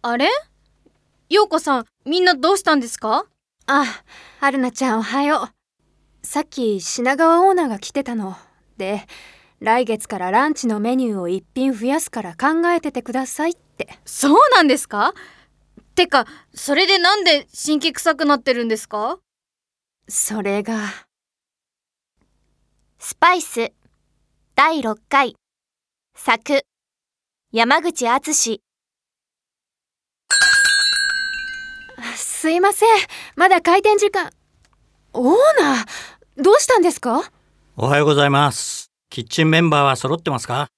あれ？ようこさん、みんなどうしたんですか？あ、はるなちゃんおはよう。さっき品川オーナーが来てたの。で、来月からランチのメニューを一品増やすから考えててくださいって。そうなんですか？てか、それでなんで神経臭くなってるんですか？それが、スパイス第6回作山口敦すいません。まだ開店時間。オーナー、どうしたんですか？おはようございますキッチンメンバーは揃ってますか？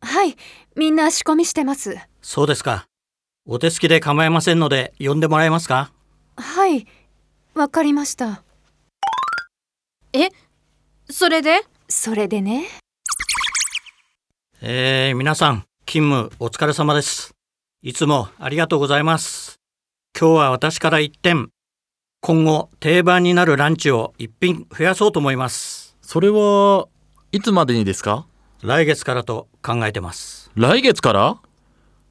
はい、みんな仕込みしてます。そうですかお手すきで構いませんので呼んでもらえますか？はい、わかりました。それで？それでね。えー、皆さん勤務お疲れ様ですいつもありがとうございます今日は私から一点。今後定番になるランチを一品増やそうと思います。それはいつまでにですか？来月からと考えてます。来月から？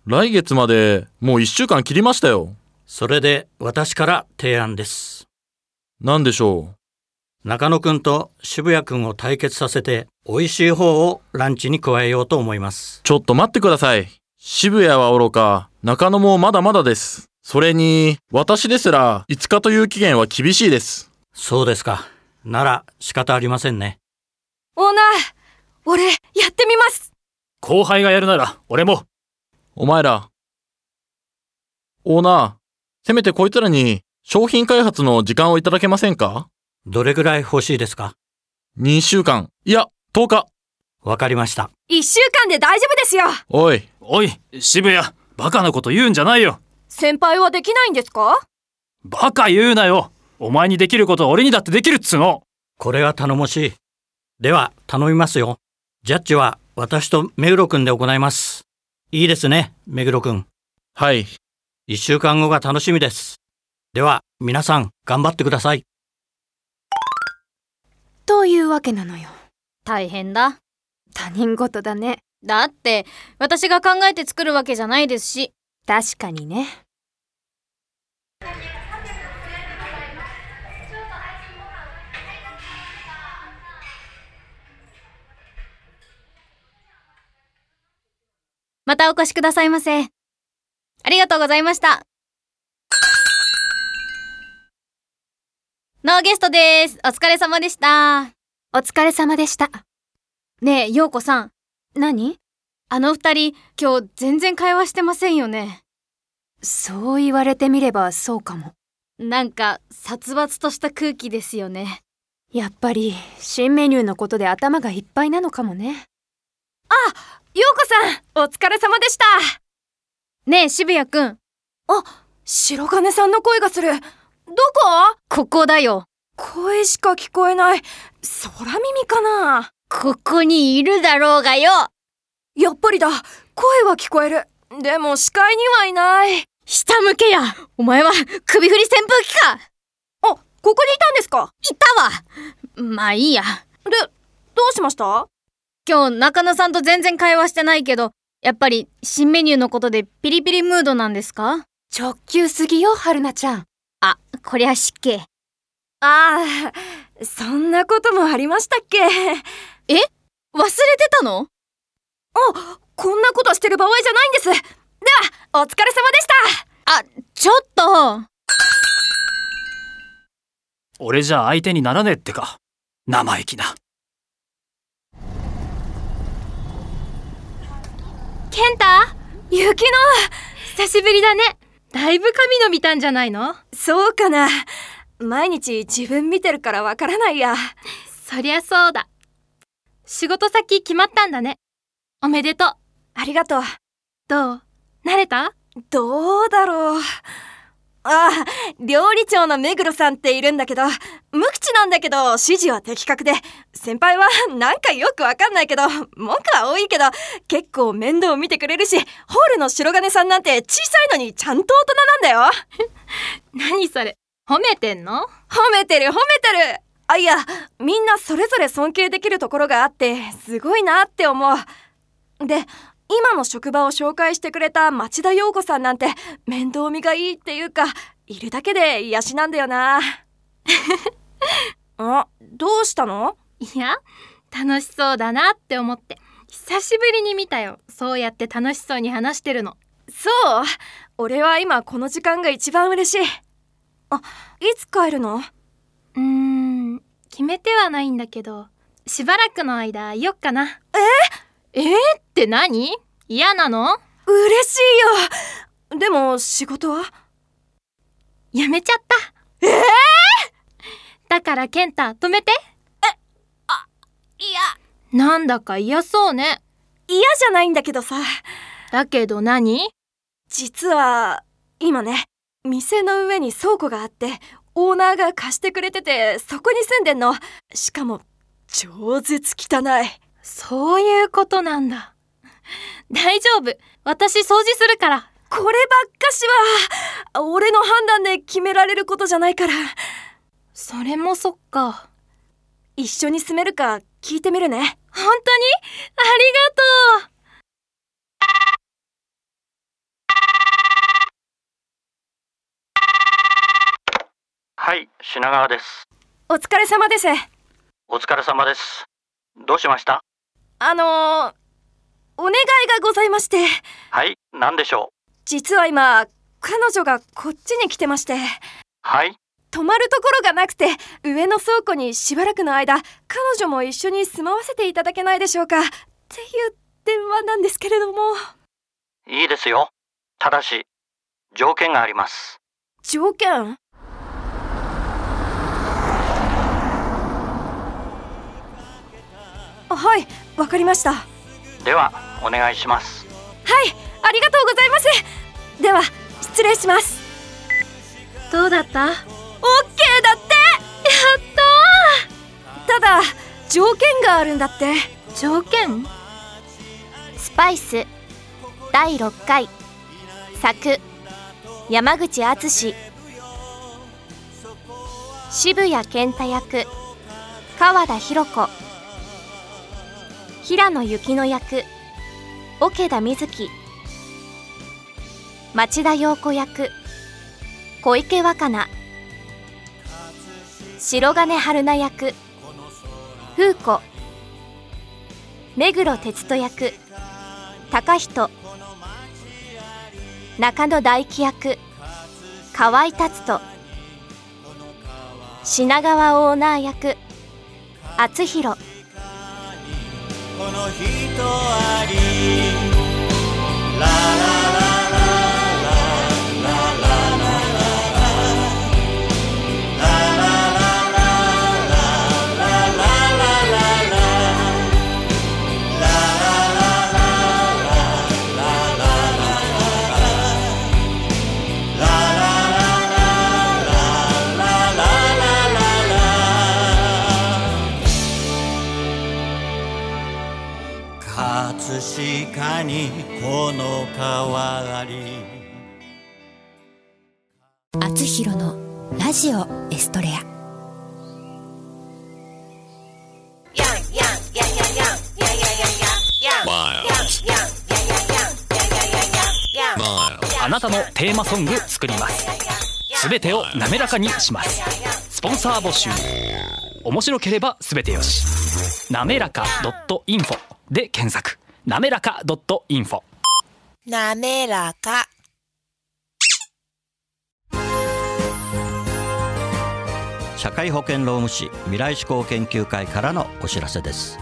来月までもう1週間切りましたよ。それで私から提案です。何でしょ中野くんと渋谷くんを対決させて美味しい方をランチに加えようと思います。うちょっと待ってください。渋谷は愚か、中野もまだまだです。それに、私ですら5日という期限は厳しいです。そうですか。なら仕方ありませんね。オーナー、俺、やってみます。後輩がやるなら俺も。お前ら。オーナー、せめてこいつらに商品開発の時間をいただけませんか？どれぐらい欲しいですか ?2 週間、いや、10日。わかりました。一週間で大丈夫ですよ。おい、おい渋谷。バカなこと言うんじゃないよ先輩はできないんですか？バカ言うなよお前にできることは俺にだってできるっつうのこれは頼もしい。では、頼みますよ。ジャッジは私と目黒くんで行います。いいですね、目黒くん。はい。一週間後が楽しみです。では、皆さん、頑張ってください。というわけなのよ。大変だ。他人事だね。だって、私が考えて作るわけじゃないですし。確かにね。またお越しくださいませ。ありがとうございました。ノーゲストです。お疲れ様でした。お疲れ様でしたねえ、ようこさん。何？あの二人、今日全然会話してませんよね。そう言われてみればそうかもなんか、殺伐とした空気ですよね。やっぱり新メニューのことで頭がいっぱいなのかもねようこさんお疲れ様でしたねえ、渋谷くん。白金さんの声がするどこ？ここだよ。声しか聞こえない空耳かな？ここにいるだろうがよ。やっぱりだ声は聞こえるでも視界にはいない下向けや。お前は首振り扇風機か。あここにいたんですか？いたわ。まあいいや。でどうしました？今日中野さんと全然会話してないけど、やっぱり新メニューのことでピリピリムードなんですか？直球すぎよ春菜ちゃんあ、こりゃ失敬。ああそんなこともありましたっけ？忘れてたの？こんなことしてる場合じゃないんです。ではお疲れ様でした。あ、ちょっと。俺じゃ相手にならねえってか。生意気な。ケンタゆきの久しぶりだね。だいぶ髪伸びたんじゃないの？そうかな。毎日自分見てるからわからないや。そりゃそうだ。仕事先決まったんだね。おめでとう。ありがとう。どう？慣れた？どうだろう。ああ料理長の目黒さんっているんだけど無口なんだけど指示は的確で先輩はなんかよくわかんないけど文句は多いけど結構面倒見てくれるしホールの白金さんなんて小さいのにちゃんと大人なんだよ。何それ？褒めてんの？褒めてる褒めてる。あいやみんなそれぞれ尊敬できるところがあってすごいなって思うで今の職場を紹介してくれた町田陽子さんなんて面倒見がいいっていうかいるだけで癒しなんだよな あどうしたの？いや、楽しそうだなって思って。久しぶりに見たよ。そうやって楽しそうに話してるの。そう俺は今この時間が一番嬉しいあいつ帰るの？うーん、決めてはないんだけど、しばらくの間いよっかな。え？えー、って何？嫌なの？嬉しいよ。でも仕事は？やめちゃった。ええだからケンタ、止めて。いや。なんだか嫌そうね。嫌じゃないんだけどさ。だけど何？実は今ね店の上に倉庫があってオーナーが貸してくれててそこに住んでんの。しかも超絶汚いそういうことなんだ。大丈夫。私掃除するから。こればっかしは俺の判断で決められることじゃないからそれもそっか。一緒に住めるか聞いてみるね本当に？ありがとうはい品川ですお疲れ様ですお疲れ様ですどうしました？あのー、お願いがございまして。はい何でしょう？実は今彼女がこっちに来てまして。はい。泊まるところがなくて上の倉庫にしばらくの間彼女も一緒に住まわせていただけないでしょうか。っていう電話なんですけれども。いいですよ。ただし条件があります。条件？あはいわかりました。はではお願いします。いありがとうございます。では失礼します。どうだった？オッケーだって。やったただ条件があるんだって。条件？スパイス。第6回。作。山口敦。渋谷健太役。川田博子平野幸乃役桶田瑞希町田陽子役小池若菜白金春菜役風子目黒哲人役高人中野大輝役河合達人品川オーナー役厚弘この人は葛飾にこの川あり。厚弘のラジオエストレア。あなたのテーマソング作ります。すべてを滑らかにします。スポンサー募集。面白ければすべてよしなめらか .info で検索。なめらか .info なめらか。社会保険労務士未来志向研究会からのお知らせです。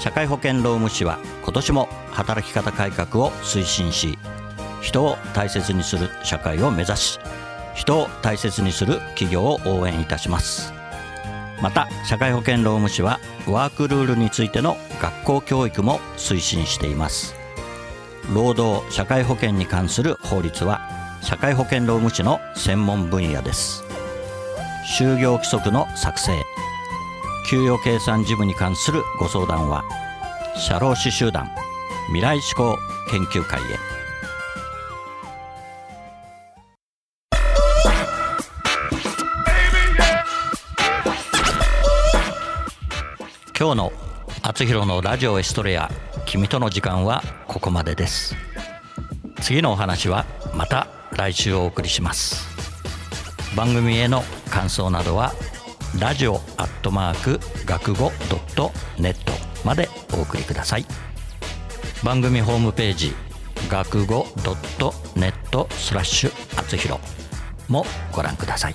社会保険労務士は今年も働き方改革を推進し人を大切にする社会を目指し人を大切にする企業を応援いたしますまた社会保険労務士はワークルールについての学校教育も推進しています。労働社会保険に関する法律は社会保険労務士の専門分野です。就業規則の作成給与計算事務に関するご相談は社労士集団未来志向研究会へ。今日の「あつひろのラジオエストレア君との時間」はここまでです。次のお話はまた来週お送りします。番組への感想などはラジオアットマーク学語ドットネットまでお送りください。番組ホームページ学語ドットネットスラッシュあつひろもご覧ください。